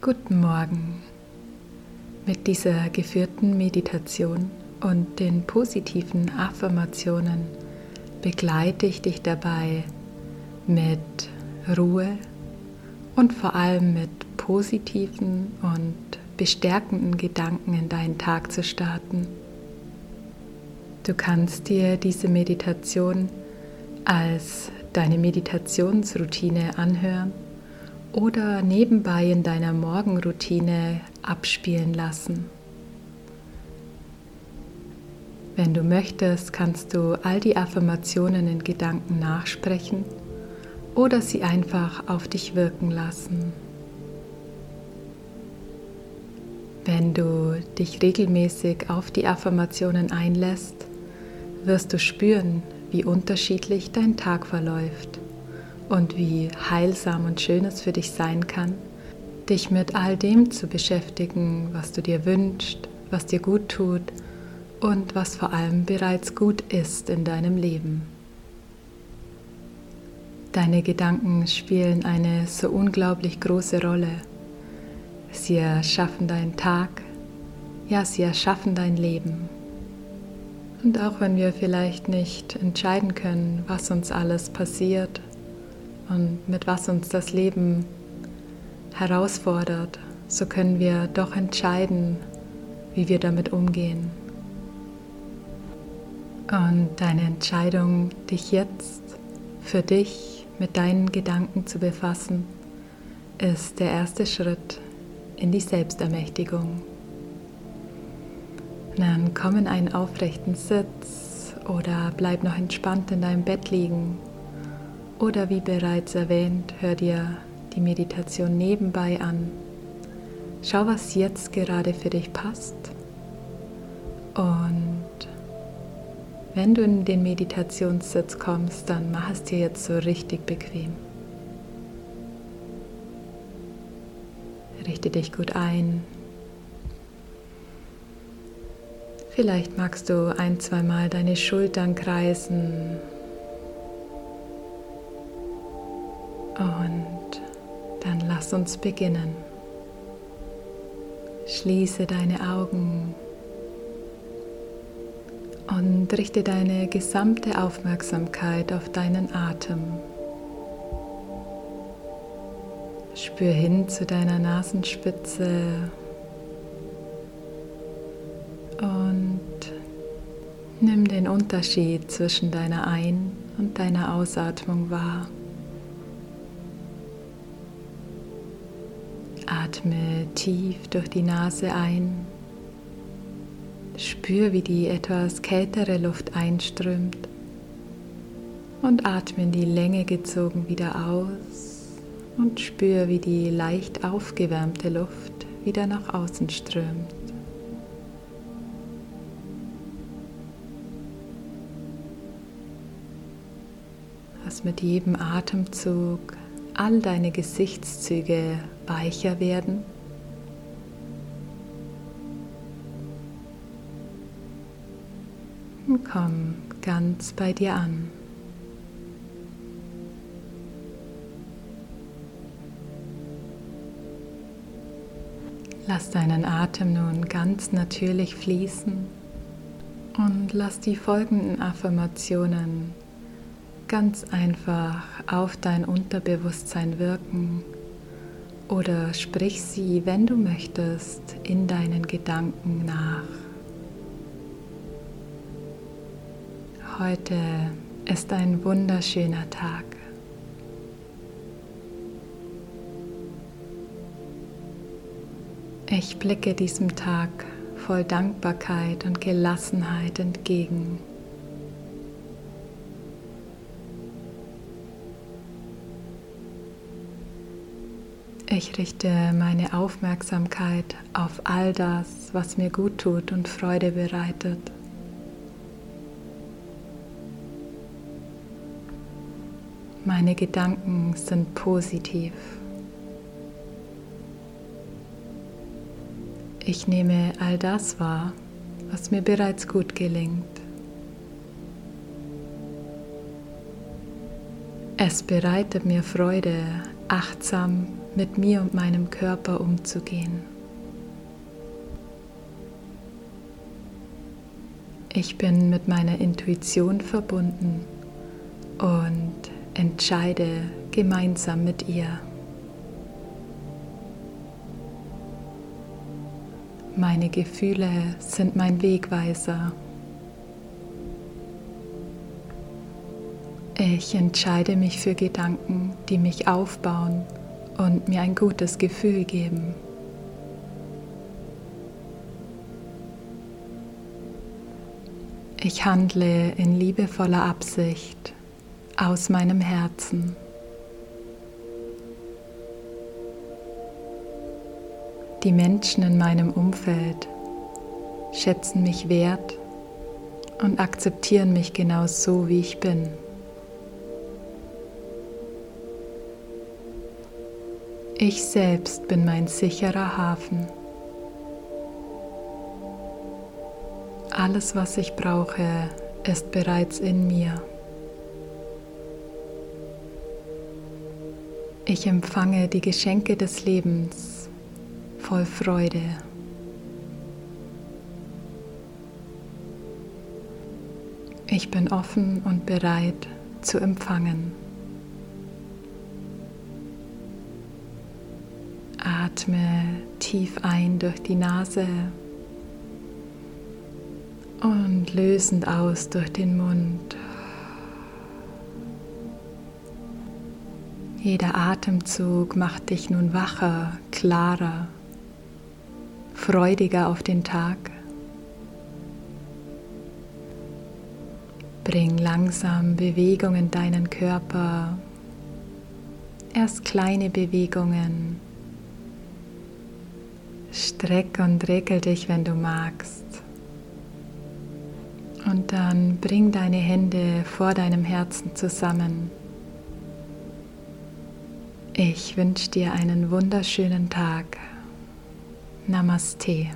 Guten Morgen. Mit dieser geführten Meditation und den positiven Affirmationen begleite ich dich dabei mit Ruhe und vor allem mit positiven und bestärkenden Gedanken in deinen Tag zu starten. Du kannst dir diese Meditation als deine Meditationsroutine anhören oder nebenbei in deiner Morgenroutine abspielen lassen. Wenn du möchtest, kannst du all die Affirmationen in Gedanken nachsprechen oder sie einfach auf dich wirken lassen. Wenn du dich regelmäßig auf die Affirmationen einlässt, wirst du spüren, wie unterschiedlich dein Tag verläuft und wie heilsam und schön es für dich sein kann, dich mit all dem zu beschäftigen, was du dir wünschst, was dir gut tut und was vor allem bereits gut ist in deinem Leben. Deine Gedanken spielen eine so unglaublich große Rolle. Sie erschaffen deinen Tag, ja, sie erschaffen dein Leben. Und auch wenn wir vielleicht nicht entscheiden können, was uns alles passiert und mit was uns das Leben herausfordert, so können wir doch entscheiden, wie wir damit umgehen. Und deine Entscheidung, dich jetzt für dich mit deinen Gedanken zu befassen, ist der erste Schritt in die Selbstermächtigung. Dann komm in einen aufrechten Sitz oder bleib noch entspannt in deinem Bett liegen oder wie bereits erwähnt, hör dir die Meditation nebenbei an. Schau, was jetzt gerade für dich passt. Und wenn du in den Meditationssitz kommst, dann mach es dir jetzt so richtig bequem. Richte dich gut ein. Vielleicht magst du ein, zweimal deine Schultern kreisen dann lass uns beginnen. Schließe deine Augen und richte deine gesamte Aufmerksamkeit auf deinen Atem. Spür hin zu deiner Nasenspitze und nimm den Unterschied zwischen deiner Ein- und deiner Ausatmung wahr. Atme tief durch die Nase ein. Spür, wie die etwas kältere Luft einströmt. Und atme in die Länge gezogen wieder aus. Und spür, wie die leicht aufgewärmte Luft wieder nach außen strömt. Lass mit jedem Atemzug all deine Gesichtszüge weicher werden. Und komm ganz bei dir an. Lass deinen Atem nun ganz natürlich fließen und lass die folgenden Affirmationen ganz einfach auf dein Unterbewusstsein wirken oder sprich sie, wenn du möchtest, in deinen Gedanken nach. Heute ist ein wunderschöner Tag. Ich blicke diesem Tag voll Dankbarkeit und Gelassenheit entgegen. Ich richte meine Aufmerksamkeit auf all das, was mir gut tut und Freude bereitet. Meine Gedanken sind positiv. Ich nehme all das wahr, was mir bereits gut gelingt. Es bereitet mir Freude, achtsam mit mir und meinem Körper umzugehen. Ich bin mit meiner Intuition verbunden und entscheide gemeinsam mit ihr. Meine Gefühle sind mein Wegweiser. Ich entscheide mich für Gedanken, die mich aufbauen und mir ein gutes Gefühl geben. Ich handle in liebevoller Absicht aus meinem Herzen. Die Menschen in meinem Umfeld schätzen mich wert und akzeptieren mich genau so, wie ich bin. Ich selbst bin mein sicherer Hafen. Alles, was ich brauche, ist bereits in mir. Ich empfange die Geschenke des Lebens voll Freude. Ich bin offen und bereit zu empfangen. Atme tief ein durch die Nase und lösend aus durch den Mund. Jeder Atemzug macht dich nun wacher, klarer freudiger auf den Tag. Bring langsam Bewegung in deinen Körper. Erst kleine Bewegungen. Streck und regel dich, wenn du magst. Und dann bring deine Hände vor deinem Herzen zusammen. Ich wünsche dir einen wunderschönen Tag. Namaste.